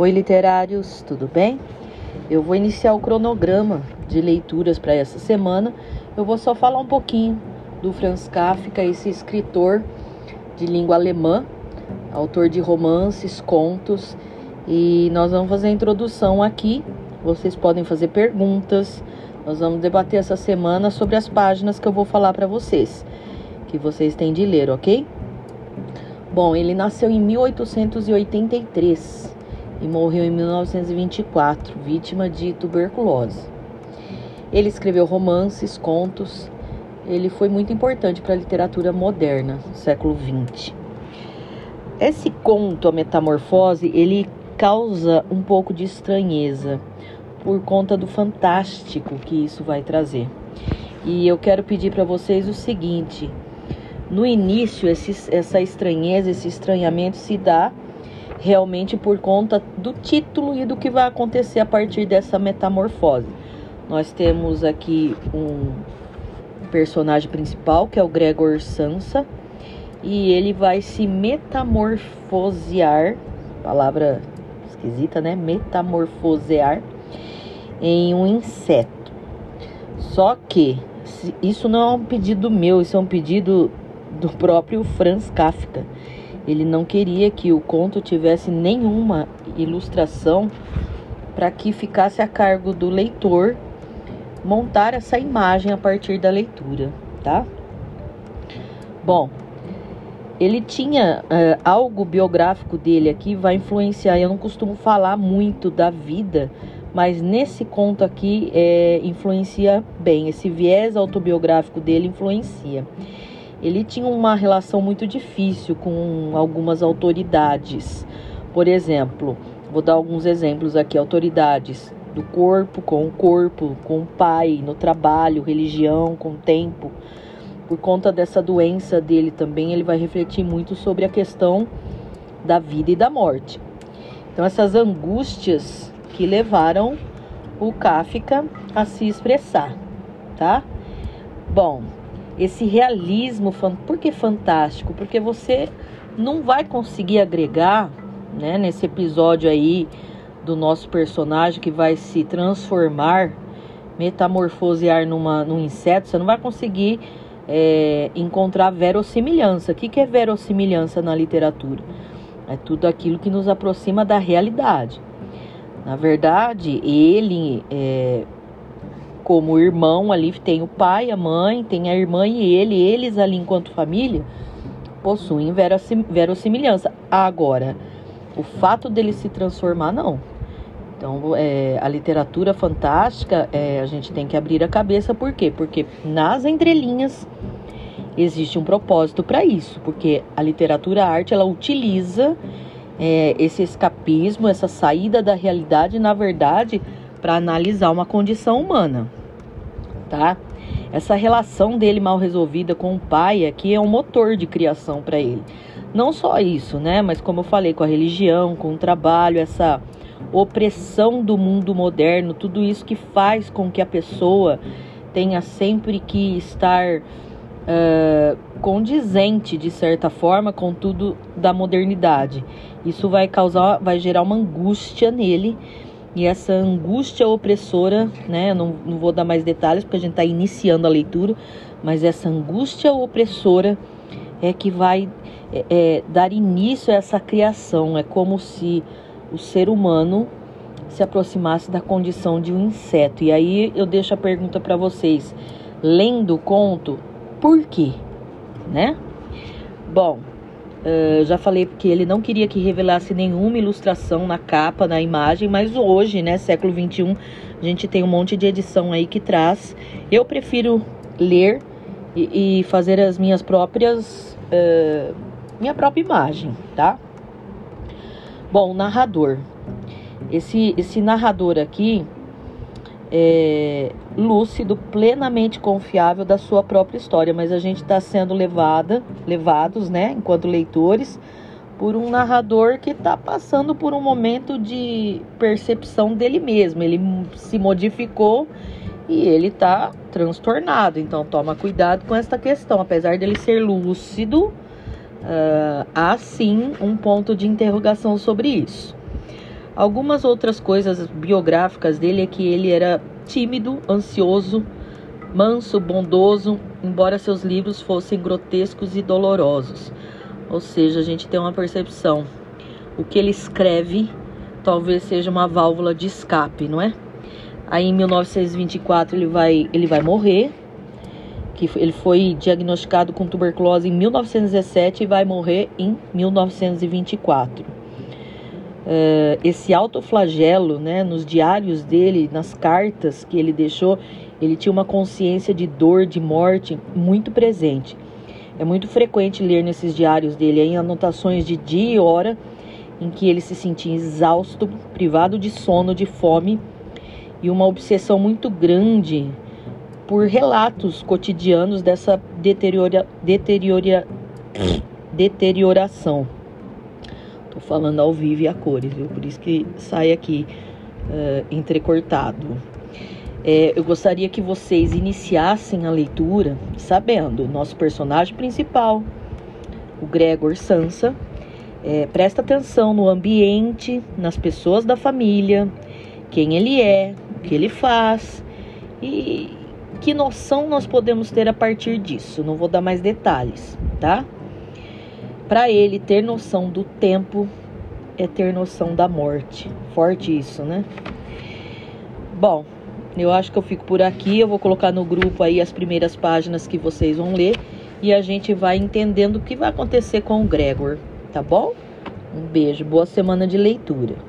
Oi, literários, tudo bem? Eu vou iniciar o cronograma de leituras para essa semana. Eu vou só falar um pouquinho do Franz Kafka, esse escritor de língua alemã, autor de romances, contos, e nós vamos fazer a introdução aqui. Vocês podem fazer perguntas. Nós vamos debater essa semana sobre as páginas que eu vou falar para vocês, que vocês têm de ler, ok? Bom, ele nasceu em 1883 e morreu em 1924, vítima de tuberculose. Ele escreveu romances, contos. Ele foi muito importante para a literatura moderna, século XX. Esse conto, a Metamorfose, ele causa um pouco de estranheza por conta do fantástico que isso vai trazer. E eu quero pedir para vocês o seguinte: no início, esse, essa estranheza, esse estranhamento se dá realmente por conta do título e do que vai acontecer a partir dessa metamorfose. Nós temos aqui um personagem principal, que é o Gregor Sansa, e ele vai se metamorfosear, palavra esquisita, né? Metamorfosear em um inseto. Só que isso não é um pedido meu, isso é um pedido do próprio Franz Kafka. Ele não queria que o conto tivesse nenhuma ilustração para que ficasse a cargo do leitor montar essa imagem a partir da leitura, tá? Bom, ele tinha uh, algo biográfico dele aqui, vai influenciar. Eu não costumo falar muito da vida, mas nesse conto aqui é, influencia bem. Esse viés autobiográfico dele influencia ele tinha uma relação muito difícil com algumas autoridades. Por exemplo, vou dar alguns exemplos aqui: autoridades do corpo com o corpo, com o pai, no trabalho, religião, com o tempo. Por conta dessa doença dele também, ele vai refletir muito sobre a questão da vida e da morte. Então, essas angústias que levaram o Kafka a se expressar, tá? Bom, esse realismo, por que fantástico? Porque você não vai conseguir agregar, né, nesse episódio aí do nosso personagem que vai se transformar, metamorfosear numa, num inseto, você não vai conseguir é, encontrar verossimilhança. O que, que é verossimilhança na literatura? É tudo aquilo que nos aproxima da realidade. Na verdade, ele é, como irmão ali tem o pai, a mãe, tem a irmã e ele, eles ali enquanto família possuem verossimilhança. Agora, o fato dele se transformar, não. Então, é, a literatura fantástica, é, a gente tem que abrir a cabeça, por quê? Porque nas entrelinhas existe um propósito para isso, porque a literatura a arte, ela utiliza é, esse escapismo, essa saída da realidade, na verdade, para analisar uma condição humana tá? Essa relação dele mal resolvida com o pai aqui é um motor de criação para ele. Não só isso, né? Mas como eu falei, com a religião, com o trabalho, essa opressão do mundo moderno, tudo isso que faz com que a pessoa tenha sempre que estar uh, condizente, de certa forma, com tudo da modernidade. Isso vai causar, vai gerar uma angústia nele e essa angústia opressora, né? Não, não vou dar mais detalhes porque a gente está iniciando a leitura, mas essa angústia opressora é que vai é, é, dar início a essa criação. É como se o ser humano se aproximasse da condição de um inseto. E aí eu deixo a pergunta para vocês: lendo o conto, por quê? Né? Bom, Uh, já falei que ele não queria que revelasse nenhuma ilustração na capa, na imagem, mas hoje, né, século 21, a gente tem um monte de edição aí que traz. Eu prefiro ler e, e fazer as minhas próprias, uh, minha própria imagem, tá? Bom, narrador. Esse, esse narrador aqui, é, lúcido, plenamente confiável da sua própria história, mas a gente está sendo levada, levados, né, enquanto leitores, por um narrador que está passando por um momento de percepção dele mesmo. Ele se modificou e ele está transtornado. Então toma cuidado com esta questão. Apesar dele ser lúcido, uh, há sim um ponto de interrogação sobre isso. Algumas outras coisas biográficas dele é que ele era tímido, ansioso, manso, bondoso, embora seus livros fossem grotescos e dolorosos. Ou seja, a gente tem uma percepção. O que ele escreve talvez seja uma válvula de escape, não é? Aí em 1924 ele vai, ele vai morrer, que ele foi diagnosticado com tuberculose em 1917 e vai morrer em 1924. Eh, esse autoflagelo, né, nos diários dele, nas cartas que ele deixou, ele tinha uma consciência de dor, de morte muito presente. É muito frequente ler nesses diários dele em anotações de dia e hora em que ele se sentia exausto, privado de sono, de fome e uma obsessão muito grande por relatos cotidianos dessa deteriora, deteriora, deterioração. Tô falando ao vivo e a cores, viu? Por isso que sai aqui uh, entrecortado. É, eu gostaria que vocês iniciassem a leitura sabendo nosso personagem principal, o Gregor Sansa. É, presta atenção no ambiente, nas pessoas da família, quem ele é, o que ele faz e que noção nós podemos ter a partir disso. Não vou dar mais detalhes, tá? Para ele ter noção do tempo é ter noção da morte. Forte isso, né? Bom, eu acho que eu fico por aqui. Eu vou colocar no grupo aí as primeiras páginas que vocês vão ler e a gente vai entendendo o que vai acontecer com o Gregor, tá bom? Um beijo, boa semana de leitura.